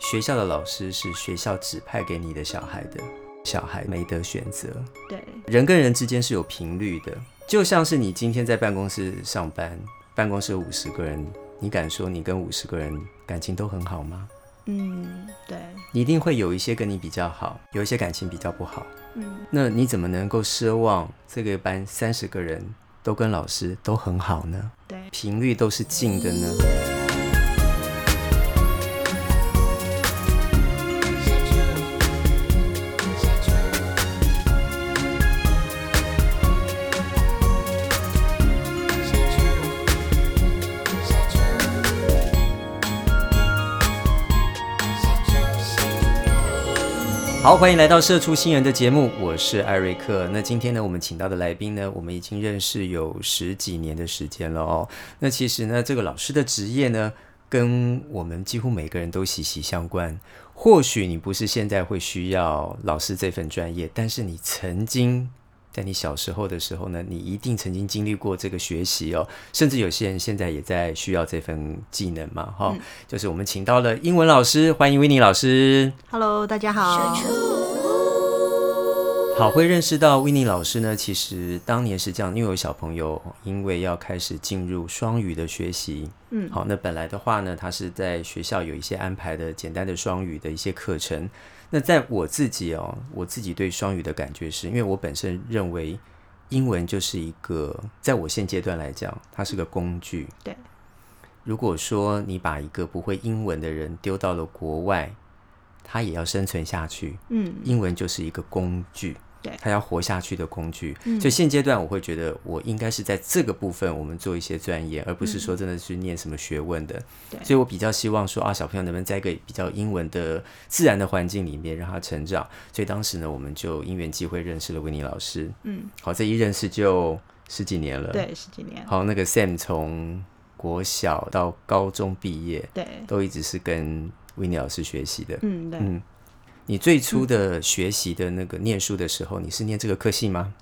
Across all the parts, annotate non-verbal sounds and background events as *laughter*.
学校的老师是学校指派给你的小孩的，小孩没得选择。对，人跟人之间是有频率的，就像是你今天在办公室上班，办公室有五十个人，你敢说你跟五十个人感情都很好吗？嗯，对，你一定会有一些跟你比较好，有一些感情比较不好。嗯，那你怎么能够奢望这个班三十个人都跟老师都很好呢？对，频率都是近的呢？好，欢迎来到《社畜新人》的节目，我是艾瑞克。那今天呢，我们请到的来宾呢，我们已经认识有十几年的时间了哦。那其实呢，这个老师的职业呢，跟我们几乎每个人都息息相关。或许你不是现在会需要老师这份专业，但是你曾经。在你小时候的时候呢，你一定曾经经历过这个学习哦，甚至有些人现在也在需要这份技能嘛，哈，就是我们请到了英文老师，欢迎维尼老师。Hello，大家好。好，会认识到维尼老师呢，其实当年是这样，因为有小朋友因为要开始进入双语的学习，嗯，好，那本来的话呢，他是在学校有一些安排的简单的双语的一些课程。那在我自己哦，我自己对双语的感觉是，因为我本身认为英文就是一个，在我现阶段来讲，它是个工具。对。如果说你把一个不会英文的人丢到了国外，他也要生存下去。嗯，英文就是一个工具。对，他要活下去的工具。嗯所以现阶段我会觉得，我应该是在这个部分我们做一些钻研，而不是说真的去念什么学问的。所以我比较希望说啊，小朋友能不能在一个比较英文的自然的环境里面让他成长。所以当时呢，我们就因缘机会认识了维尼老师。嗯，好，这一认识就十几年了。，对，十几年。好，那个 Sam 从国小到高中毕业，对，都一直是跟维尼老师学习的。嗯，对。嗯，你最初的学习的那个念书的时候，你是念这个科系吗？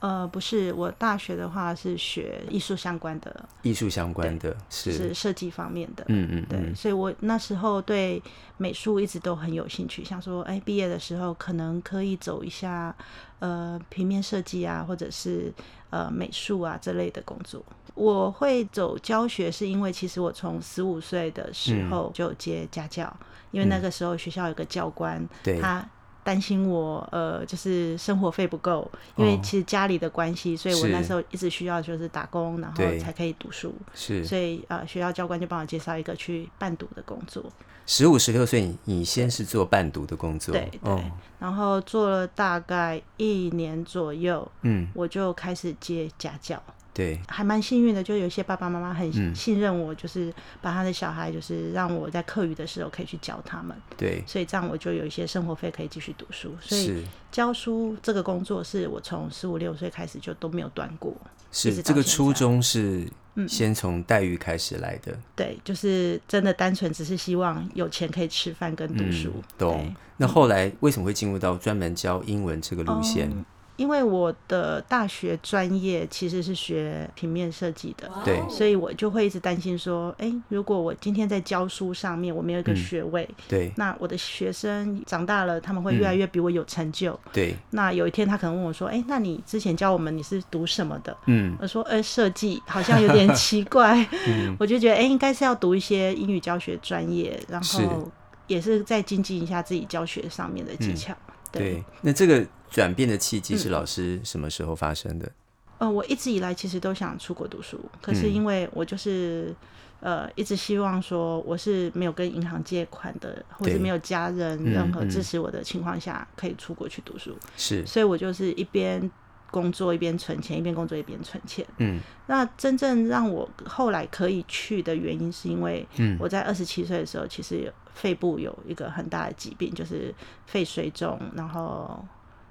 呃，不是，我大学的话是学艺术相关的，艺术相关的，是是设计方面的。嗯嗯对，嗯，所以我那时候对美术一直都很有兴趣，想说，哎，毕业的时候可能可以走一下，呃，平面设计啊，或者是呃美术啊这类的工作。我会走教学，是因为其实我从十五岁的时嗯候就接家教，因为那个时候学校有个教官，对，他担心我呃，就是生活费不够，因为哦。其实家里的关系，所以我那时候一直需要就是打工，然后才可以读书。是。所以呃，学校教官就帮我介绍一个去伴读的工作，十五十六岁，你你先是做伴读的工作，对对。哦，然后做了大概一年左右，嗯，我就开始接家教。对，还蛮幸运的，就有一些爸爸妈妈很嗯信任我，就是把他的小孩，就是让我在课余的时候可以去教他们，对，所以这样我就有一些生活费可以继续读书。所以教书这个工作是我从十五六岁开始就都没有断过。是，这个初衷是嗯先从待遇开始来的，对，就是真的单纯只是希望有钱可以吃饭跟读书。嗯懂对。那后来为什么会进入到专门教英文这个路线？嗯因为我的大学专业其实是学平面设计的，对，所以我就会一直担心说，哎，如果我今天在教书上面我没有一个嗯。学位，对，那我的学生长大了，他们会越来越比我有成就。对，那有一天他可能问我说，哎，那你之前教我们你是读什么的？嗯，我说，呃，设计好像有点奇怪，*laughs* 嗯。我就觉得，哎，应该是要读一些英语教学专业，然是。后也是再精进一下自己教学上面的技巧。对。那这个转变的契机是嗯老师什么时候发生的？呃，我一直以来其实都想出国读书，可是嗯因为我就是、呃一直希望说我是没有跟银行借款的，或对。是没有家人嗯任何嗯支持我的情况下，可以出国去读书，是，所以我就是一边工作一边存钱，一边工作一边存钱。嗯。那真正让我后来可以去的原因，是因为嗯，我在二十七岁的时候，其实有肺部有一个很大的疾病，就是肺水肿，然后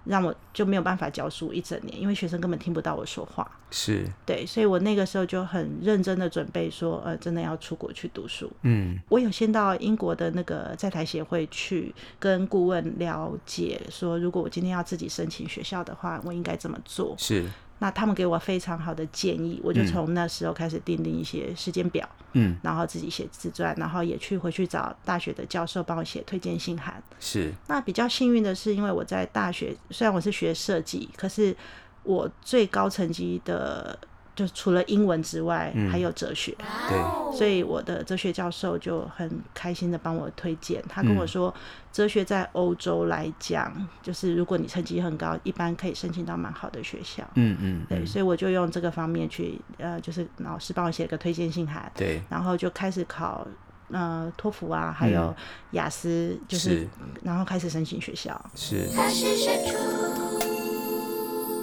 让我就没有办法教书一整年，因为学生根本听不到我说话。是，对，所以我那个时候就很认真的准备说，呃，真的要出国去读书。嗯我有先到英国的那个在台协会去跟顾问了解，说如果我今天要自己申请学校的话，我应该怎么做。是，那他们给我非常好的建议，我就从那时候开始订定一些时间表，嗯，然后自己写自传，然后也去回去找大学的教授帮我写推荐信函。是。那比较幸运的是，因为我在大学虽然我是学设计，可是我最高成绩的就除了英文之外，嗯还有哲学。对，所以我的哲学教授就很开心的帮我推荐，他跟我嗯说，哲学在欧洲来讲，就是如果你成绩很高，一般可以申请到蛮好的学校。嗯嗯，对，嗯所以我就用这个方面去，呃，就是老师帮我写个推荐信函，对，然后就开始考，呃，托福啊，还有雅思，就是，是然后开始申请学校。是。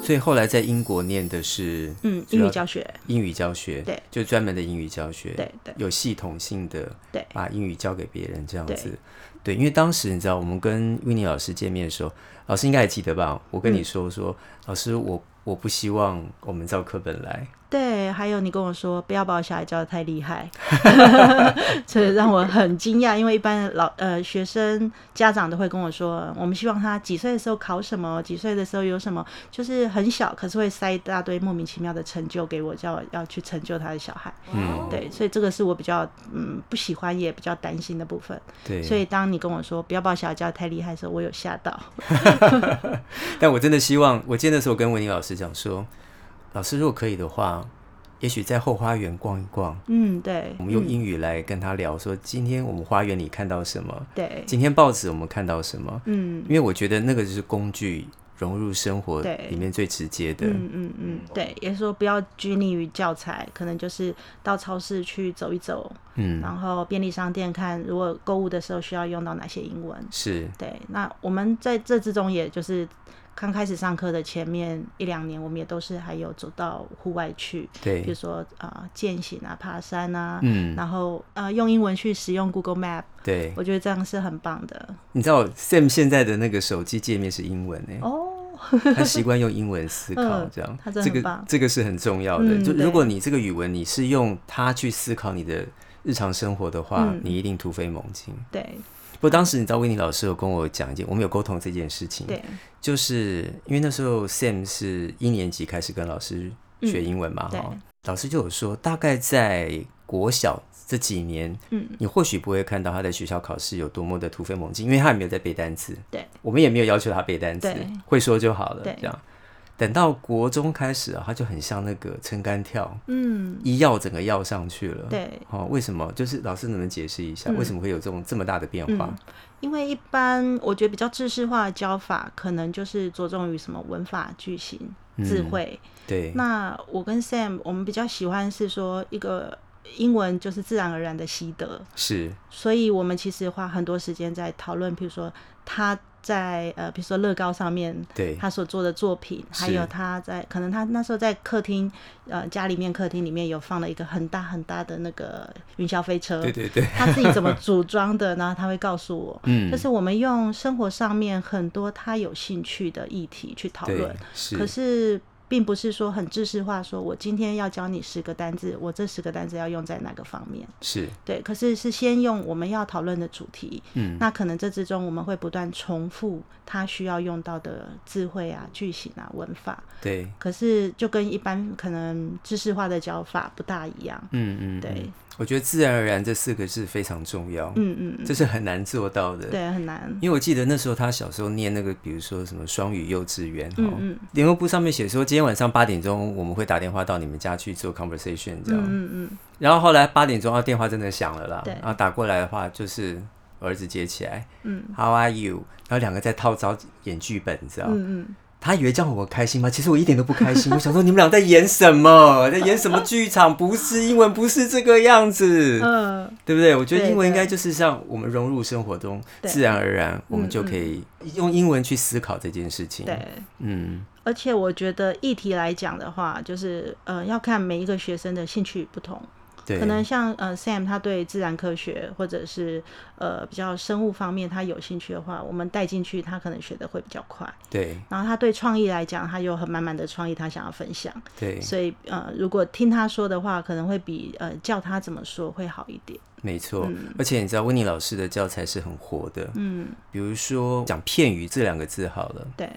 所以后来在英国念的是嗯，英语教学，英语教学，对，就专门的英语教学，对对有系统性的对把英语教给别人这样对子。对，因为当时你知道，我们跟维尼老师见面的时候，老师应该还记得吧？我跟嗯你说说，老师，我我不希望我们照课本来。对，还有你跟我说不要把我小孩教的太厉害，*laughs* 这让我很惊讶，因为一般老呃学生家长都会跟我说，我们希望他几岁的时候考什么，几岁的时候有什么，就是很小，可是会塞一大堆莫名其妙的成就给我，叫我要去成就他的小孩。嗯，对，所以这个是我比较嗯不喜欢也比较担心的部分。对。所以当你跟我说不要把我小孩教的太厉害的时候，我有吓到。*laughs* 但我真的希望，我记得那时候跟文尼老师讲说，老师如果可以的话，也许在后花园逛一逛，嗯，对，我们用嗯英语来跟他聊，说今天我们花园里看到什么，对，今天报纸我们看到什么。嗯。因为我觉得那个就是工具融入生活对。里面最直接的。嗯嗯嗯，对，也是说不要拘泥于教材，可能就是到超市去走一走，嗯，然后便利商店看，如果购物的时候需要用到哪些英文。是。对，那我们在这之中，也就是刚开始上课的前面一两年，我们也都是还有走到户外去，对比如对，说啊、呃践行啊、爬山啊，嗯，然后呃用英文去使用 Google Map，对。我觉得这样是很棒的。你知道 Sam 现在的那个手机界面是英文呢，哦，他习惯用英文思考，嗯这样，这个这个是很重要的。嗯就如果你这个语文你是用它去思考你的日常生活的话，嗯你一定突飞猛进。对不过当时你知道，威尼老师有跟我讲一件，我们有沟通这件事情，对，就是因为那时候 Sam 是一年级开始跟老师学英文嘛，嗯哈、对老师就有说，大概在国小这几年，嗯，你或许不会看到他在学校考试有多么的突飞猛进，因为他也没有在背单词，对，我们也没有要求他背单词对，会说就好了，对。这样。等到国中开始啊，他就很像那个撑杆跳，嗯，一要整个要上去了。，对。哦，为什么？就是老师能不能解释一下，嗯为什么会有这种这么大的变化？嗯因为一般我觉得比较知识化的教法，可能就是着重于什么文法、句型、智嗯慧。对，那我跟 Sam，我们比较喜欢是说一个英文就是自然而然的习得，是，所以我们其实花很多时间在讨论，比如说他在呃，比如说乐高上面对，他所做的作品，还有他在可能他那时候在客厅，呃，家里面客厅里面有放了一个很大很大的那个云霄飞车，对对对，他自己怎么组装的，然后他会告诉我。*laughs* 嗯，就是我们用生活上面很多他有兴趣的议题去讨论，，是，可是并不是说很知识化，说我今天要教你十个单字，我这十个单字要用在哪个方面？是，对，可是是先用我们要讨论的主题，嗯，那可能这之中我们会不断重复他需要用到的智慧啊、句型啊、文法，对，可是就跟一般可能知识化的教法不大一样。嗯嗯，对嗯，我觉得自然而然这四个字非常重要，嗯嗯嗯，这是很难做到的。对，很难。因为我记得那时候他小时候念那个，比如说什么双语幼稚园，哦，嗯嗯联络部上面写说今天晚上八点钟我们会打电话到你们家去做 conversation 这样，嗯嗯然后后来八点钟，啊电话真的响了啦，对。然后打过来的话就是我儿子接起来。嗯，How are you？然后两个在套招演剧本，你知道？嗯嗯他以为这样我开心吗？其实我一点都不开心。*laughs* 我想说你们俩在演什么？在演什么剧场？不是英文，不是这个样子，嗯嗯，对不对？我觉得英文应该就是像我们融入生活中，自然而然我们嗯就可以用英文去思考这件事情。对。嗯，而且我觉得议题来讲的话，就是呃要看每一个学生的兴趣不同，对，可能像呃 Sam 他对自然科学或者是呃比较生物方面他有兴趣的话，我们带进去他可能学的会比较快。对然后他对创意来讲，他有很满满的创意，他想要分享。对，所以呃，如果听他说的话，可能会比呃叫他怎么说会好一点。没错。嗯而且你知道温妮老师的教材是很活的，嗯，比如说讲片语这两个字好了，对，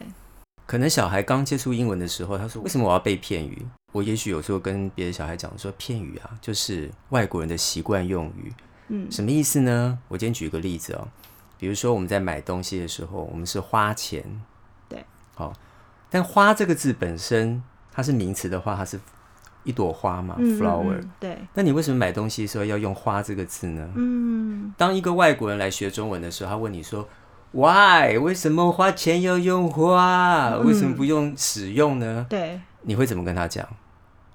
可能小孩刚接触英文的时候，他说：“为什么我要背片语？”我也许有时候跟别的小孩讲说：“片语啊，就是外国人的习惯用语。”嗯，什么意思呢？我今天举一个例子哦，比如说我们在买东西的时候，我们是花钱，对，好、但花这个字本身它是名词的话，它是一朵花嘛、嗯 f l o w e r 嗯嗯对，那你为什么买东西的时候要用“花”这个字呢？嗯当一个外国人来学中文的时候，他问你说 “Why？为什么花钱要用花？嗯为什么不用使用呢对，？”你会怎么跟他讲？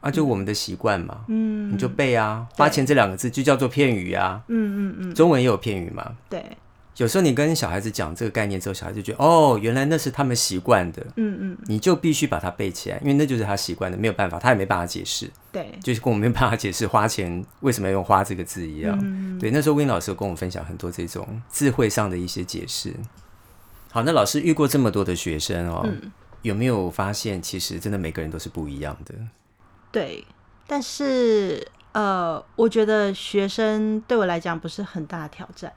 啊，就我们的习惯嘛，嗯。你就背啊，花钱这两个字就叫做片语啊，嗯嗯嗯，中文也有片语嘛。对，有时候你跟小孩子讲这个概念之后，小孩子就觉得哦，原来那是他们习惯的，嗯嗯。你就必须把它背起来，因为那就是他习惯的，没有办法，他也没办法解释，对，就是跟我们没办法解释花钱为什么要用“花”这个字一样。嗯对，那时候 Win 老师有跟我们分享很多这种智慧上的一些解释。好，那老师遇过这么多的学生哦，嗯。有没有发现其实真的每个人都是不一样的？对，但是呃，我觉得学生对我来讲不是很大的挑战，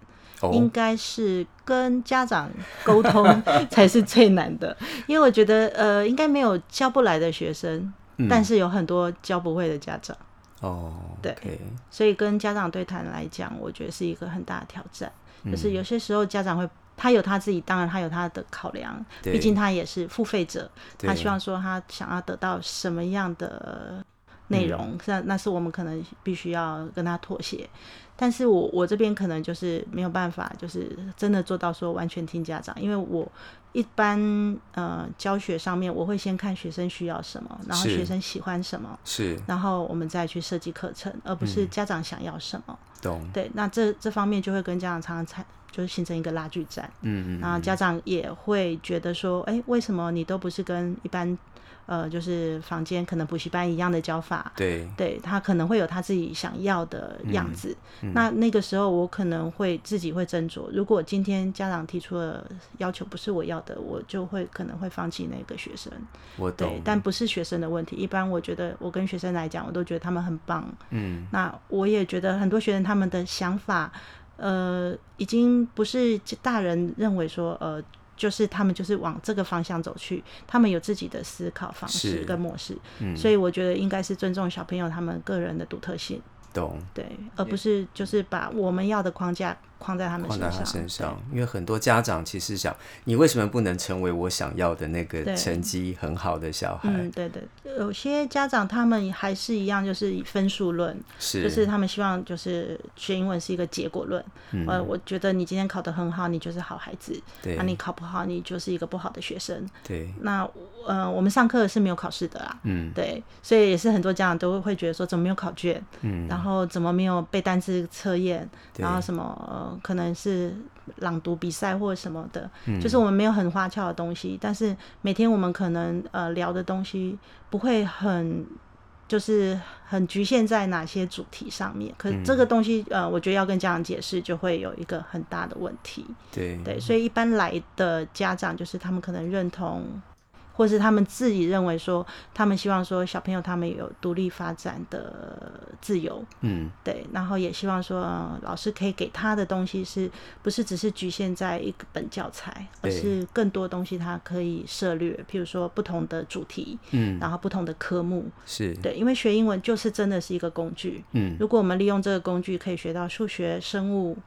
应哦，该是跟家长沟通 *laughs* 才是最难的，因为我觉得呃，应该没有教不来的学生，嗯但是有很多教不会的家长，哦，对所以跟家长对谈来讲，我觉得是一个很大的挑战。就是嗯。有些时候家长会，他有他自己，当然他有他的考量，毕竟他也是付费者，他希望说他想要得到什么样的内嗯。容，那、那是我们可能必须要跟他妥协。但是我我这边可能就是没有办法，就是真的做到说完全听家长，因为我一般呃教学上面我会先看学生需要什么，然后学生喜欢什么，是。然后我们再去设计课程，而不嗯。是家长想要什么。懂，对，那这这方面就会跟家长常常产就是形成一个拉锯战，嗯嗯然后家长也会觉得说，哎、为什么你都不是跟一般呃就是房间可能补习班一样的教法？对，对他可能会有他自己想要的样嗯子，那那个时候我可能会自己会斟酌。如果今天家长提出了要求不是我要的，我就会可能会放弃那个学生。我懂对，，但不是学生的问题。一般我觉得我跟学生来讲，我都觉得他们很棒。嗯，那我也觉得很多学生他们的想法，呃，已经不是大人认为说，呃，就是他们就是往这个方向走去，他们有自己的思考方式跟模式，嗯。所以我觉得应该是尊重小朋友他们个人的独特性，懂。对，而不是就是把我们要的框架框在他们身上，他身上，因为很多家长其实想，你为什么不能成为我想要的那个成绩很好的小孩？嗯，对对，有些家长他们还是一样，就是以分数论，是，就是他们希望就是学英文是一个结果论。嗯呃，我觉得你今天考得很好，你就是好孩子；对那、你考不好，你就是一个不好的学生。对，那呃，我们上课是没有考试的啦，嗯对，所以也是很多家长都会觉得说，怎么没有考卷？嗯，然后怎么没有背单词测验？然后什么呃，可能是朗读比赛或者什么的，嗯就是我们没有很花俏的东西，但是每天我们可能呃聊的东西不会很。就是很局限在哪些主题上面，可嗯这个东西，呃，我觉得要跟家长解释，就会有一个很大的问题。对对，所以一般来的家长就是他们可能认同，或是他们自己认为说，他们希望说小朋友他们有独立发展的自由，嗯。对，然后也希望说、呃老师可以给他的东西是不是只是局限在一个本教材，而是更多东西他可以涉略，譬如说不同的主题，嗯。然后不同的科目，是，对，因为学英文就是真的是一个工具，嗯。如果我们利用这个工具，可以学到数学、生物、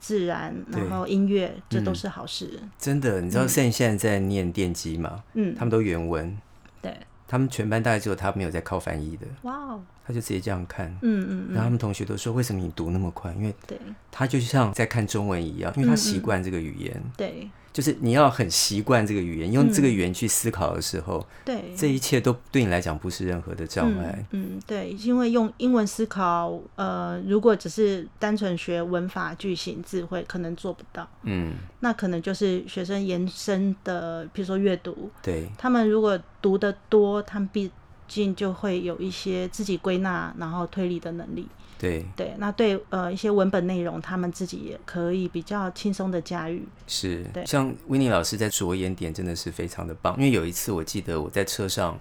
自然，然后音乐，这都嗯是好事。真的，你知道 Sen 现在在念电机吗？嗯，他们都原文，对，他们全班大概只有他没有在靠翻译的，哇哦，他就直接这样看。嗯嗯嗯，然后他们同学都说：“为什么你读那么快？因为对他就像在看中文一样，因为他习惯这个语言，对就是你要很习惯这个语言，用这个语言去思考的时候，对，这一切都对你来讲不是任何的障碍。嗯。嗯，对，因为用英文思考，呃，如果只是单纯学文法、句型、智慧，可能做不到。嗯，那可能就是学生延伸的，比如说阅读，对，他们如果读得多，他们毕竟就会有一些自己归纳然后推理的能力。对，对，那对呃一些文本内容，他们自己也可以比较轻松的驾驭。是对。像维尼老师在着眼点真的是非常的棒，因为有一次我记得我在车上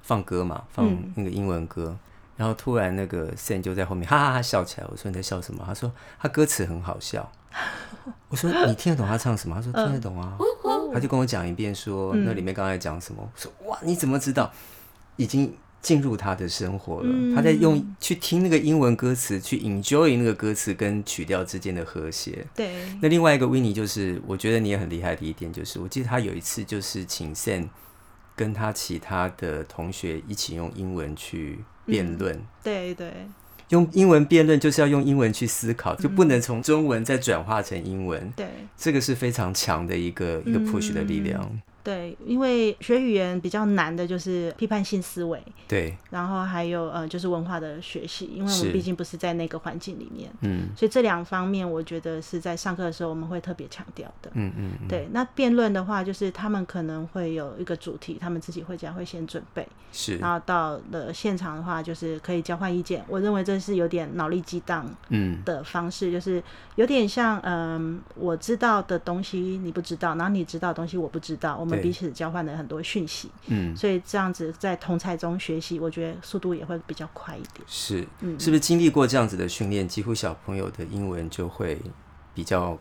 放歌嘛，放嗯那个英文歌。然后突然那个 San 就在后面哈哈哈笑起来，我说你在笑什么？他说他歌词很好笑。*laughs* 我说你听得懂他唱什么？他说听得懂啊。他就跟我讲一遍说，嗯那里面刚才讲什么？我说哇，你怎么知道？已经进入他的生活了，嗯他在用去听那个英文歌词，去 enjoy 那个歌词跟曲调之间的和谐。对，那另外一个 w i n n i 就是，我觉得你也很厉害的一点，就是我记得他有一次就是请 Sam 跟他其他的同学一起用英文去辩论。对对用英文辩论就是要用英文去思考，就不能从中文再转化成英文。对这个是非常强的一个一个 push 的力量。对，因为学语言比较难的就是批判性思维，对，然后还有呃就是文化的学习，因为我们毕竟不是在那个环境里面，嗯所以这两方面我觉得是在上课的时候我们会特别强调的。嗯嗯嗯，对，那辩论的话，就是他们可能会有一个主题，他们自己回家会先准备，是，然后到了现场的话，就是可以交换意见。我认为这是有点脑力激荡嗯的方式，就是有点像，嗯，我知道的东西你不知道，然后你知道的东西我不知道，我们对。彼此交换了很多讯息，嗯，所以这样子在同才中学习，我觉得速度也会比较快一点。是，嗯。是不是经历过这样子的训练，几乎小朋友的英文就会比较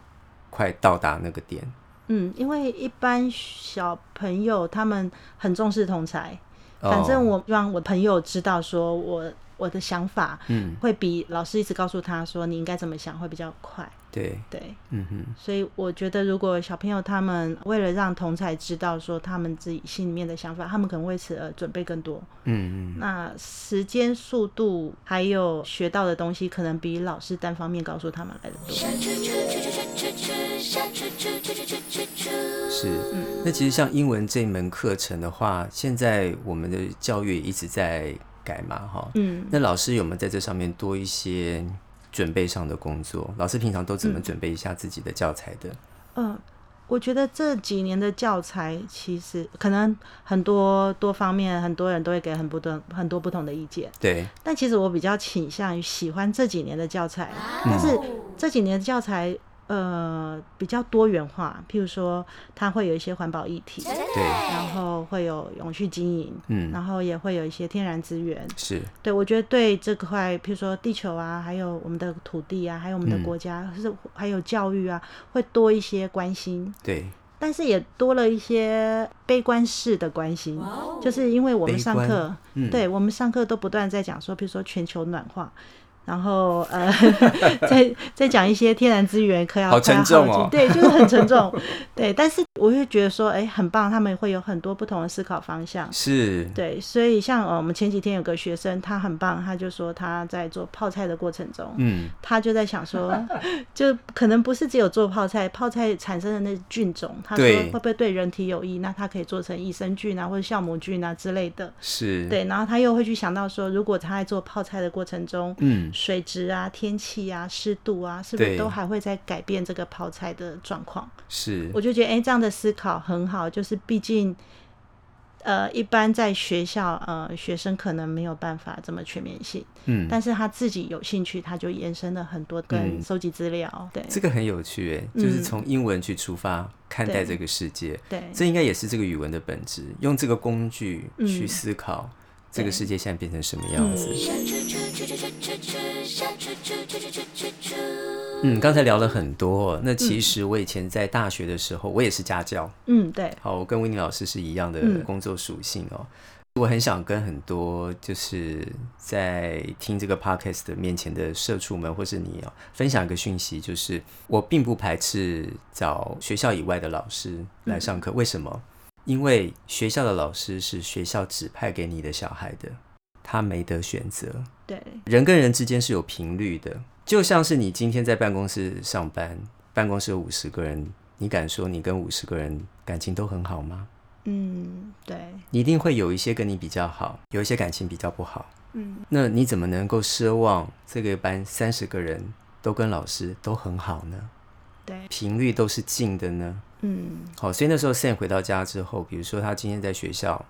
快到达那个点？嗯，因为一般小朋友他们很重视同才，反正哦我让我朋友知道说我我的想法，嗯，会比老师一直告诉他说你应该怎么想会比较快。对，对，嗯哼，所以我觉得如果小朋友他们为了让同才知道说他们自己心里面的想法，他们可能为此而准备更多。嗯嗯，那时间、速度还有学到的东西，可能比老师单方面告诉他们来的多。是。嗯那其实像英文这门课程的话，现在我们的教育一直在改嘛，哈。嗯，那老师有没有在这上面多一些准备上的工作？老师平常都怎么准备一下自己的教材的？嗯，我觉得这几年的教材其实可能很多多方面，很多人都会给很不同很多不同的意见。对，但其实我比较倾向于喜欢这几年的教材，但是这几年的教材呃比较多元化，譬如说它会有一些环保议题，对，然后会有永续经营，嗯，然后也会有一些天然资源。是，对我觉得对这块，譬如说地球啊，还有我们的土地啊，还有我们的嗯国家，是还有教育啊，会多一些关心。对，但是也多了一些悲观式的关心，就是因为我们上课，嗯，对我们上课都不断在讲说，比如说全球暖化，然后呃，*laughs* 再再讲一些天然资源可要好沉重哦快要耗尽对，就是很沉重，*laughs* 对。但是我会觉得说，哎，很棒，他们会有很多不同的思考方向。是，对，所以像呃，我们前几天有个学生，他很棒，他就说他在做泡菜的过程中，嗯，他就在想说，*laughs* 就可能不是只有做泡菜，泡菜产生的那菌种，他说对会不会对人体有益？那他可以做成益生菌啊，或者酵母菌啊之类的。是，，对，然后他又会去想到说，如果他在做泡菜的过程中，嗯，水质啊、天气啊、湿度啊，是不是都还会在改变这个泡菜的状况？是，我就觉得，哎、这样的思考很好，就是毕竟。呃，一般在学校，呃，学生可能没有办法这么全面性，嗯，但是他自己有兴趣，他就延伸了很多跟嗯。收集资料，对。这个很有趣，哎，就是嗯从英文去出发看待这个世界，对。这应该也是这个语文的本质，用这个工具去嗯。思考这个世界现在变成什么样子。嗯，刚才聊了很多，那其实我以前在大学的时候，我也是家教，嗯，对，好，我跟维尼老师是一样的工作属性哦。我很想跟很多就是在听这个 podcast 的面前的社畜们，或是你哦，分享一个讯息，就是我并不排斥找学校以外的老师来上课。为什么？因为学校的老师是学校指派给你的小孩的，他没得选择。对，人跟人之间是有频率的，就像是你今天在办公室上班，办公室有五十个人，你敢说你跟五十个人感情都很好吗？嗯，对，你一定会有一些跟你比较好，有一些感情比较不好。嗯，那你怎么能够奢望这个班三十个人都跟老师都很好呢？对，频率都是近的呢？嗯，好，所以那时候 Sam 回到家之后，比如说他今天在学校，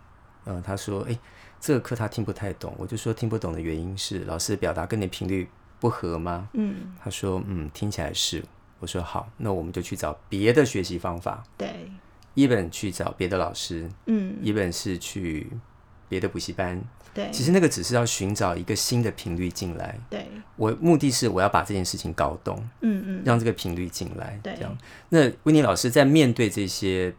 嗯、他说，诶，这个课他听不太懂，我就说听不懂的原因是老师表达跟你频率不合吗？嗯，他说，嗯，听起来是。我说好，那我们就去找别的学习方法，对，一本去找别的老师，嗯，一本是去别的补习班。对，其实那个只是要寻找一个新的频率进来。对，我目的是我要把这件事情搞懂，嗯嗯，让这个频率进来。对这样。那温妮老师在面对这些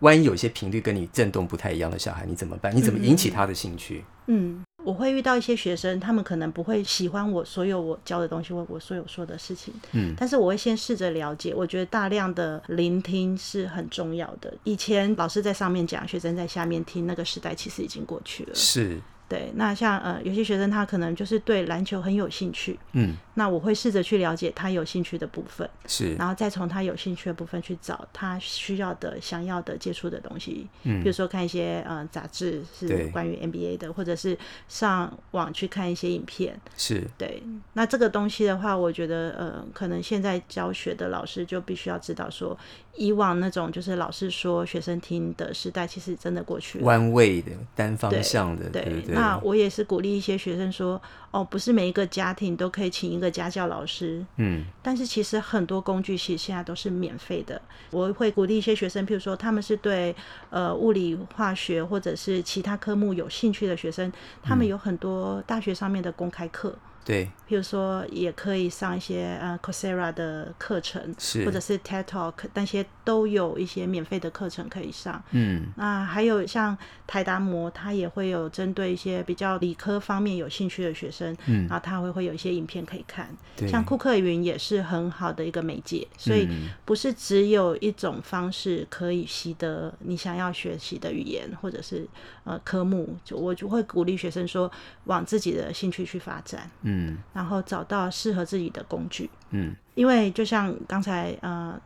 万一有一些频率跟你震动不太一样的小孩，你怎么办？你怎么引起他的兴趣？嗯，我会遇到一些学生，他们可能不会喜欢我所有我教的东西或我所有说的事情，嗯，但是我会先试着了解。我觉得大量的聆听是很重要的。以前老师在上面讲，学生在下面听，那个时代其实已经过去了。是，对。那像呃，有些学生他可能就是对篮球很有兴趣，嗯，那我会试着去了解他有兴趣的部分，是，然后再从他有兴趣的部分去找他需要的、想要的、接触的东西。嗯比如说看一些呃杂志是关于 NBA 的，或者是上网去看一些影片。是，对，那这个东西的话，我觉得呃，可能现在教学的老师就必须要知道说，以往那种就是老师说学生听的时代，其实真的过去了。弯位的、单方向的，对，对？那我也是鼓励一些学生说，哦，不是每一个家庭都可以请一个家教老师，嗯，但是其实很多工具其实现在都是免费的。我会鼓励一些学生，譬如说他们是对呃物理、化学或者是其他科目有兴趣的学生，他们有很多大学上面的公开课。对，譬如说，也可以上一些呃 Coursera 的课程，是，或者是 TED Talk，那些都有一些免费的课程可以上。嗯，那还有像台达摩，它也会有针对一些比较理科方面有兴趣的学生，嗯。然后他会会有一些影片可以看。对，像库克云也是很好的一个媒介，所以嗯不是只有一种方式可以习得你想要学习的语言或者是呃科目。就我就会鼓励学生说，往自己的兴趣去发展，嗯然后找到适合自己的工具。嗯，因为就像刚才呃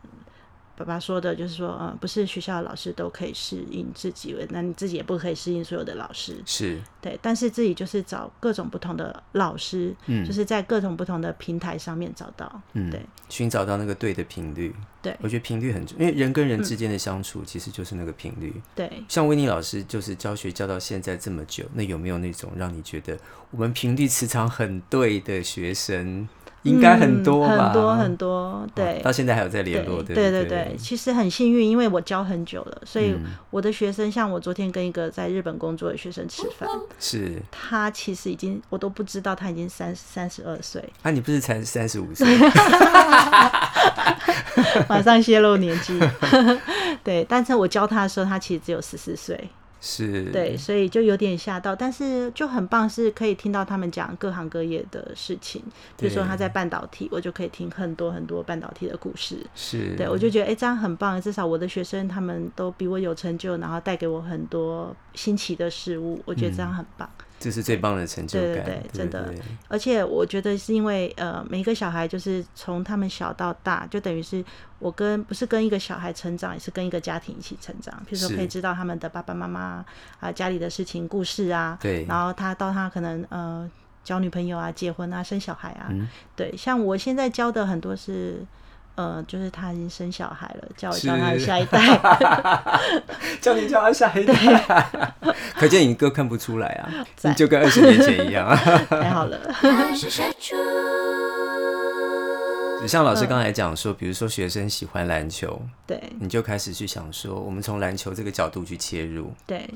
爸爸说的，就是说嗯不是学校的老师都可以适应自己，那你自己也不可以适应所有的老师。是，对，但是自己就是找各种不同的老师，嗯就是在各种不同的平台上面找到。嗯，对，寻找到那个对的频率。对我觉得频率很重，因为人跟人之间的相处其实就是那个频率。对，像威尼老师就是教学教到现在这么久，那有没有那种让你觉得我们频率磁场很对的学生？应该很多很多很多，哦对。到现在还有在联络，对对不对对，其实很幸运，因为我教很久了，所以嗯我的学生，像我昨天跟一个在日本工作的学生吃饭，是。他其实已经我都不知道他已经三三十二岁，啊，你不是才三十五岁？*laughs* 马上泄露年纪。*laughs* 对，但是我教他的时候，他其实只有十四岁。是，对，所以就有点吓到，但是就很棒，是可以听到他们讲各行各业的事情。比如说他在半导体，我就可以听很多很多半导体的故事。是，对，我就觉得哎、诶这样很棒，至少我的学生他们都比我有成就，然后带给我很多新奇的事物，我觉得这样很棒。这是最棒的成就感，对对对真的。对。而且我觉得是因为呃，每一个小孩就是从他们小到大，就等于是我跟不是跟一个小孩成长，也是跟一个家庭一起成长。比如说可以知道他们的爸爸妈妈啊、家里的事情、故事啊，对。然后他到他可能呃交女朋友啊、结婚啊、生小孩啊，嗯。对，像我现在教的很多是。呃，就是他已经生小孩了，叫我是教他的下一代。*laughs* 叫你叫他下一代，*laughs* 可见你哥看不出来啊，你就跟二十年前一样。啊。*laughs* 太好了，像老师刚才讲说，比如说学生喜欢篮球，对。你就开始去想说，我们从篮球这个角度去切入。对，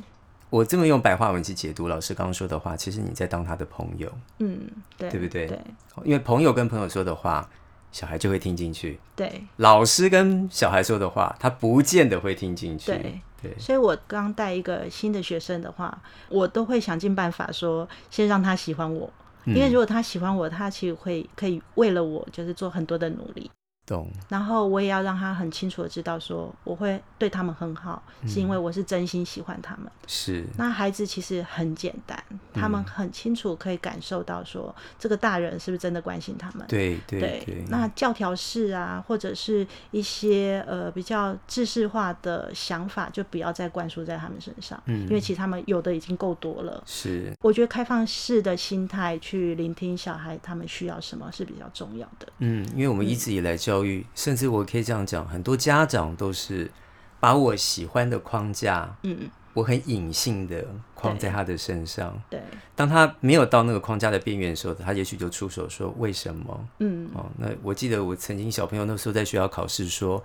我这么用白话文去解读老师刚刚说的话，其实你在当他的朋友，嗯，对，对不对？对。因为朋友跟朋友说的话，小孩就会听进去；对老师跟小孩说的话，他不见得会听进去。对。对所以我刚带一个新的学生的话，我都会想尽办法说，先让他喜欢我，嗯因为如果他喜欢我，他其实会可以为了我就是做很多的努力。懂，然后我也要让他很清楚的知道说，我会对他们很好，是因为我是真心喜欢他们。是那孩子其实很简单，他们很清楚可以感受到说，这个大人是不是真的关心他们。对对对，对。那教条式啊，或者是一些呃比较制式化的想法，就不要再灌输在他们身上，嗯因为其实他们有的已经够多了。是我觉得开放式的心态去聆听小孩他们需要什么是比较重要的。嗯，因为我们一直以来教育，甚至我可以这样讲，很多家长都是把我喜欢的框架，嗯，我很隐性的框在他的身上。对，当他没有到那个框架的边缘的时候，他也许就出手说为什么？嗯，哦，那我记得我曾经小朋友那时候在学校考试说，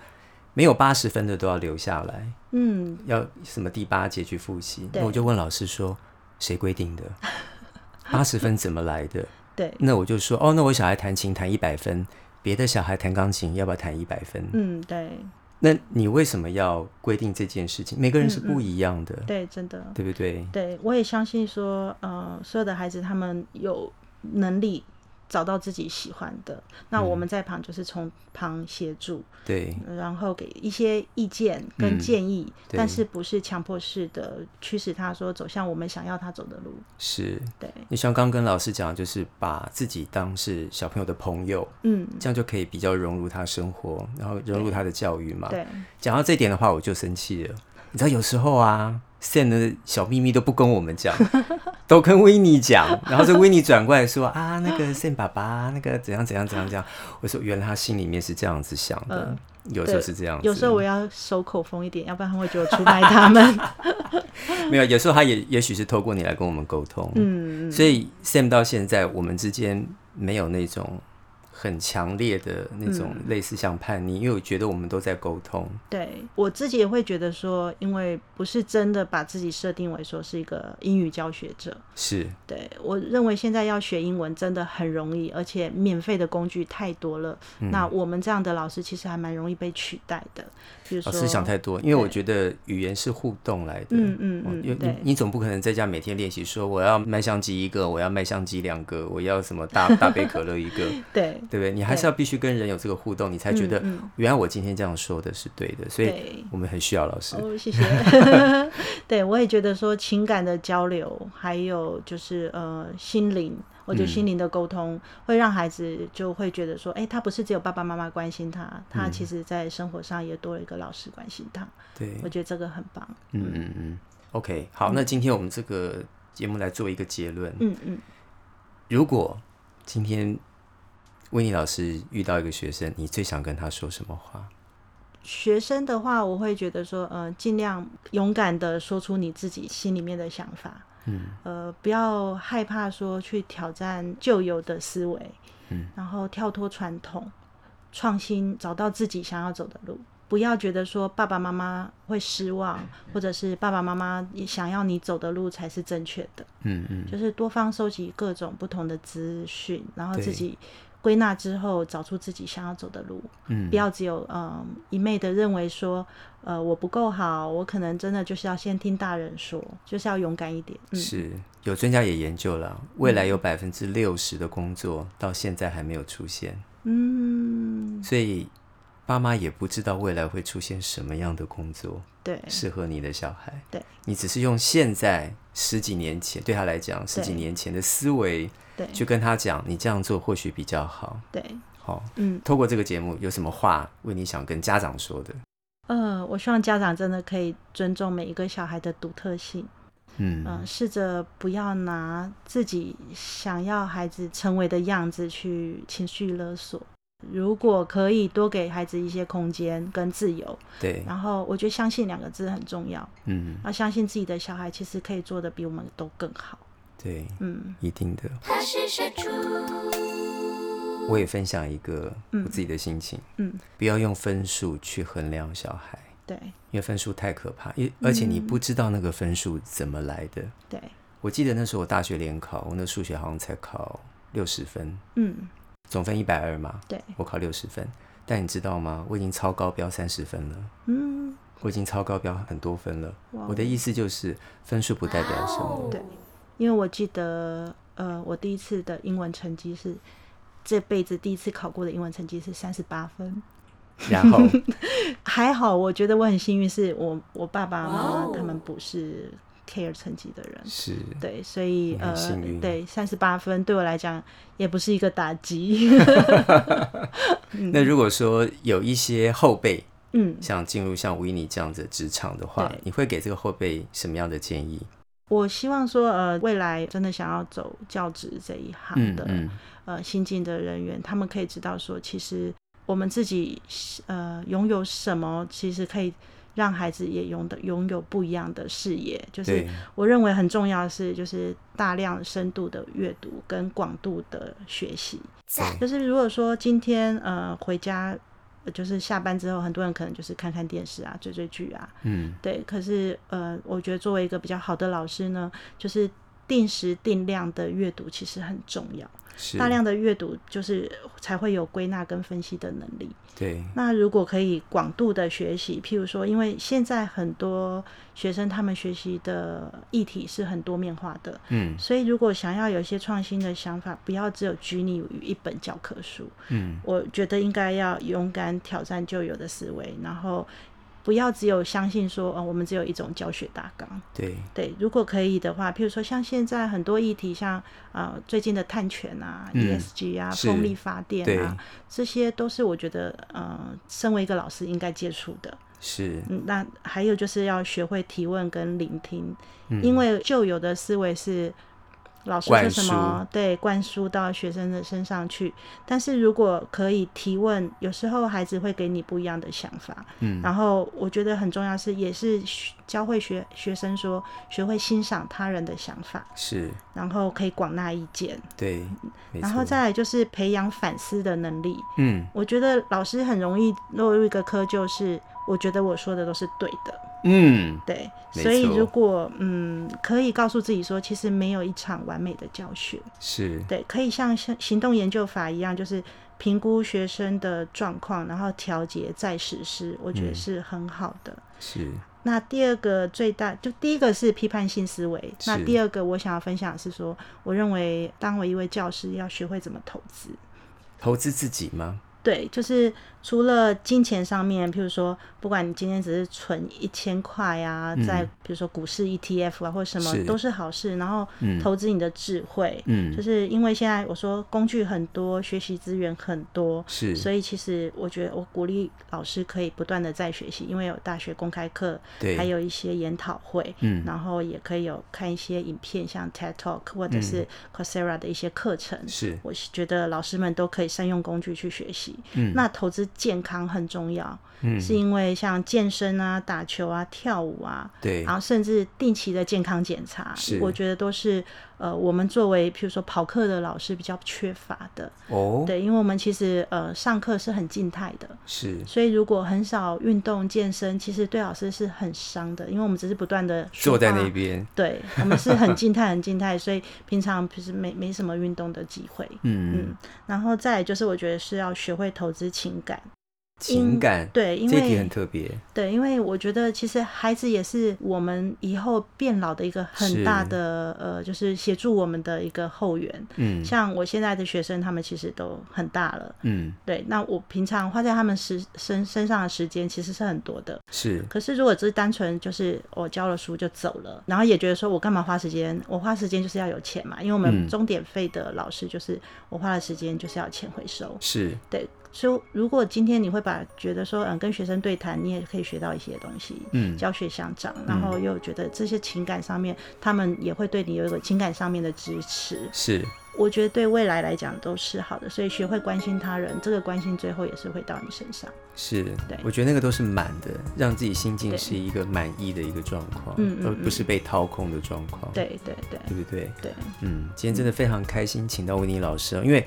没有八十分的都要留下来，嗯，要什么第八节去复习。对那我就问老师说，谁规定的？*laughs* 八十分怎么来的？对，那我就说，哦，那我小孩弹琴弹一百分，别的小孩弹钢琴要不要弹一百分？嗯，对，那你为什么要规定这件事情？每个人是不一样的，对，真的，对不对？对，我也相信说，呃，所有的孩子他们有能力找到自己喜欢的，那我们在旁就是从旁协助，对，然后给一些意见跟建议，对。但是不是强迫式的驱使他说走向我们想要他走的路。是。对，你像刚跟老师讲，就是把自己当是小朋友的朋友，嗯，这样就可以比较融入他生活，然后融入他的教育嘛。对，讲到这点的话，我就生气了。你知道有时候啊，Sam 的小秘密都不跟我们讲，*laughs* 都跟维尼讲，然后这维尼转过来说啊，那个 *laughs* Sam 爸爸那个怎样怎样怎样怎样。我说原来他心里面是这样子想的，有时候是这样子。有时候我要守口风一点，要不然他会觉得我出卖他们。*laughs* 没有，有时候他也也许是透过你来跟我们沟通。嗯，所以 Sam 到现在我们之间没有那种很强烈的那种类似像叛逆，因为我觉得我们都在沟通。对我自己也会觉得说，因为不是真的把自己设定为说是一个英语教学者。是对我认为现在要学英文真的很容易，而且免费的工具太多了。嗯那我们这样的老师其实还蛮容易被取代的。比如说，老师想太多，因为我觉得语言是互动来的。嗯嗯你你总不可能在家每天练习说我要麦香鸡一个，我要麦香鸡两个，我要什么大 *laughs* 大杯可乐一个，对对不对？你还是要必须跟人有这个互动，你才觉得原来我今天这样说的是对的，所以。我们很需要老师。哦，谢谢。*laughs* 对，我也觉得说情感的交流，还有就是呃心灵，我觉得嗯心灵的沟通，会让孩子就会觉得说，哎、他不是只有爸爸妈妈关心他，他嗯其实在生活上也多了一个老师关心他。对，我觉得这个很棒。嗯嗯嗯。OK，好，那今天我们这个节目来做一个结论。嗯嗯如果今天维尼老师遇到一个学生，你最想跟他说什么话？学生的话，我会觉得说，呃，尽量勇敢的说出你自己心里面的想法，嗯，呃，不要害怕说去挑战旧有的思维，嗯，然后跳脱传统，创新，找到自己想要走的路。不要觉得说爸爸妈妈会失望，或者是爸爸妈妈想要你走的路才是正确的。嗯嗯，就是多方收集各种不同的资讯，然后自己归纳之后，找出自己想要走的路。嗯不要只有嗯一昧的认为说，呃，我不够好，我可能真的就是要先听大人说，就是要勇敢一点。嗯，是有专家也研究了，未来有百分之六十的工作到现在还没有出现，嗯，所以爸妈也不知道未来会出现什么样的工作对适合你的小孩。对，你只是用现在十几年前对他来讲十几年前的思维对去跟他讲，你这样做或许比较好。对，好，嗯透过这个节目，有什么话为你想跟家长说的？呃，我希望家长真的可以尊重每一个小孩的独特性，嗯嗯、试着不要拿自己想要孩子成为的样子去情绪勒索。如果可以多给孩子一些空间跟自由，对，然后我觉得相信两个字很重要，嗯，要相信自己的小孩其实可以做的比我们都更好。对，嗯。一定的。他是社畜，我也分享一个嗯。我自己的心情，嗯，不要用分数去衡量小孩，对。因为分数太可怕，因而且你不知道那个分数怎么来的。对，我记得那时候我大学联考，我那数学好像才考六十分，嗯总分一百二嘛，对，我考六十分。但你知道吗？我已经超高标三十分了，嗯。我已经超高标很多分了。哦。我的意思就是，分数不代表什么。对，因为我记得呃，我第一次的英文成绩是这辈子第一次考过的英文成绩是三十八分，然后，*laughs* 还好，我觉得我很幸运，是我我爸爸妈妈他们不是 care 成绩的人。是对，所以呃对，三十八分对我来讲也不是一个打击。*laughs* 那如果说有一些后辈嗯，想进入像维尼这样子的职场的话，你会给这个后辈什么样的建议？我希望说，呃，未来真的想要走教职这一行的，嗯嗯，呃，新进的人员，他们可以知道说，其实我们自己呃拥有什么，其实可以让孩子也拥的拥有不一样的视野。就是，我认为很重要的是，就是大量深度的阅读跟广度的学习。就是如果说今天呃回家，呃就是下班之后，很多人可能就是看看电视啊，追追剧啊，嗯对。可是呃，我觉得作为一个比较好的老师呢，就是定时定量的阅读其实很重要。大量的阅读就是才会有归纳跟分析的能力。对，那如果可以广度的学习，譬如说，因为现在很多学生他们学习的议题是很多面化的，嗯所以如果想要有一些创新的想法，不要只有拘泥于一本教科书，嗯我觉得应该要勇敢挑战旧有的思维，然后不要只有相信说，哦，我们只有一种教学大纲。对，对，如果可以的话，譬如说像现在很多议题，像呃最近的碳权啊、嗯 ESG 啊、是。风力发电啊，这些都是我觉得呃，身为一个老师应该接触的。是，嗯，那还有就是要学会提问跟聆听，嗯。因为旧有的思维是老师说什么，对，灌输到学生的身上去。但是如果可以提问，有时候孩子会给你不一样的想法。嗯然后我觉得很重要是，也是学教会学学生说，学会欣赏他人的想法，是，然后可以广纳意见，对，没然后再来就是培养反思的能力。嗯我觉得老师很容易落入一个窠臼，是我觉得我说的都是对的。嗯对，所以如果嗯，可以告诉自己说，其实没有一场完美的教学。是，对，可以像像行动研究法一样，就是评估学生的状况，然后调节再实施，我觉得嗯是很好的。是，那第二个最大，就第一个是批判性思维，那第二个我想要分享的是说，我认为当为一位教师，要学会怎么投资。投资自己吗？对，就是除了金钱上面，譬如说，不管你今天只是存一千块啊，嗯。在比如说股市 ETF 啊，或者什是。么都是好事。然后嗯。投资你的智慧，嗯。就是因为现在我说工具很多，学习资源很多，是，所以其实我觉得我鼓励老师可以不断的在学习，因为有大学公开课，对，还有一些研讨会，嗯。然后也可以有看一些影片，像 TED Talk 或者是 Coursera 的一些课程。嗯是，我是觉得老师们都可以善用工具去学习。嗯。那投资健康很重要，嗯。是因为像健身啊、打球啊、跳舞啊，对。然，后甚至定期的健康检查是，我觉得都是呃我们作为譬如说跑课的老师比较缺乏的。哦，对，因为我们其实呃上课是很静态的，是，所以如果很少运动健身，其实对老师是很伤的，因为我们只是不断的坐在那边，对我们是很静态、很静态，所以平常就是没没什么运动的机会。嗯，嗯，然后再来就是我觉得是要学会投资情感，情感，对，因这一题为很特别，对，因为我觉得其实孩子也是我们以后变老的一个很大的呃，就是协助我们的一个后援。嗯像我现在的学生，他们其实都很大了，嗯，对，那我平常花在他们时身身上的时间其实是很多的。是，可是如果只是单纯就是我教了书就走了，然后也觉得说我干嘛花时间？我花时间就是要有钱嘛，因为我们嗯钟点费的老师就是我花了时间就是要钱回收。是，对，所以如果今天你会把觉得说，嗯，跟学生对谈，你也可以学到一些东西，嗯教学相长，然后又觉得这些情感上面，他们也会对你有一个情感上面的支持。是，我觉得对未来来讲都是好的，所以学会关心他人，这个关心最后也是会到你身上。是对，我觉得那个都是满的，让自己心境是一个满意的一个状况，嗯嗯而不是被掏空的状况，对对对对不对？对，嗯，今天真的非常开心，请到维尼老师哦，因为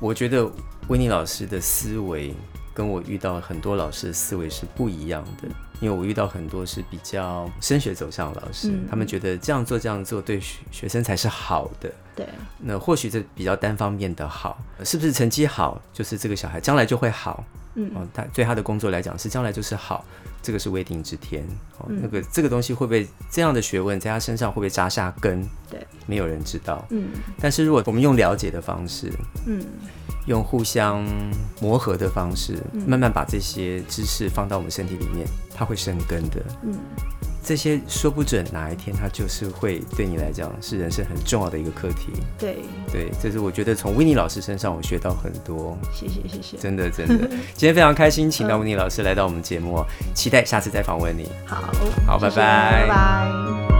我觉得维尼老师的思维跟我遇到很多老师的思维是不一样的，因为我遇到很多是比较升学走向的老师，嗯他们觉得这样做这样做对学学生才是好的。对那或许这比较单方面的好，是不是成绩好，就是这个小孩将来就会好？嗯哦，他对他的工作来讲是将来就是好，这个是未定之天。哦，嗯那个这个东西会不会这样的学问在他身上会不会扎下根？对，没有人知道。嗯但是如果我们用了解的方式，嗯用互相磨合的方式，嗯慢慢把这些知识放到我们身体里面，它会生根的。嗯，这些说不准哪一天它就是会对你来讲是人生很重要的一个课题。对，对，这是我觉得从维尼老师身上我学到很多，谢谢谢谢，真的真的。*laughs* 今天非常开心，请到维尼老师来到我们节目哦，期待下次再访问你。好，好拜拜拜拜。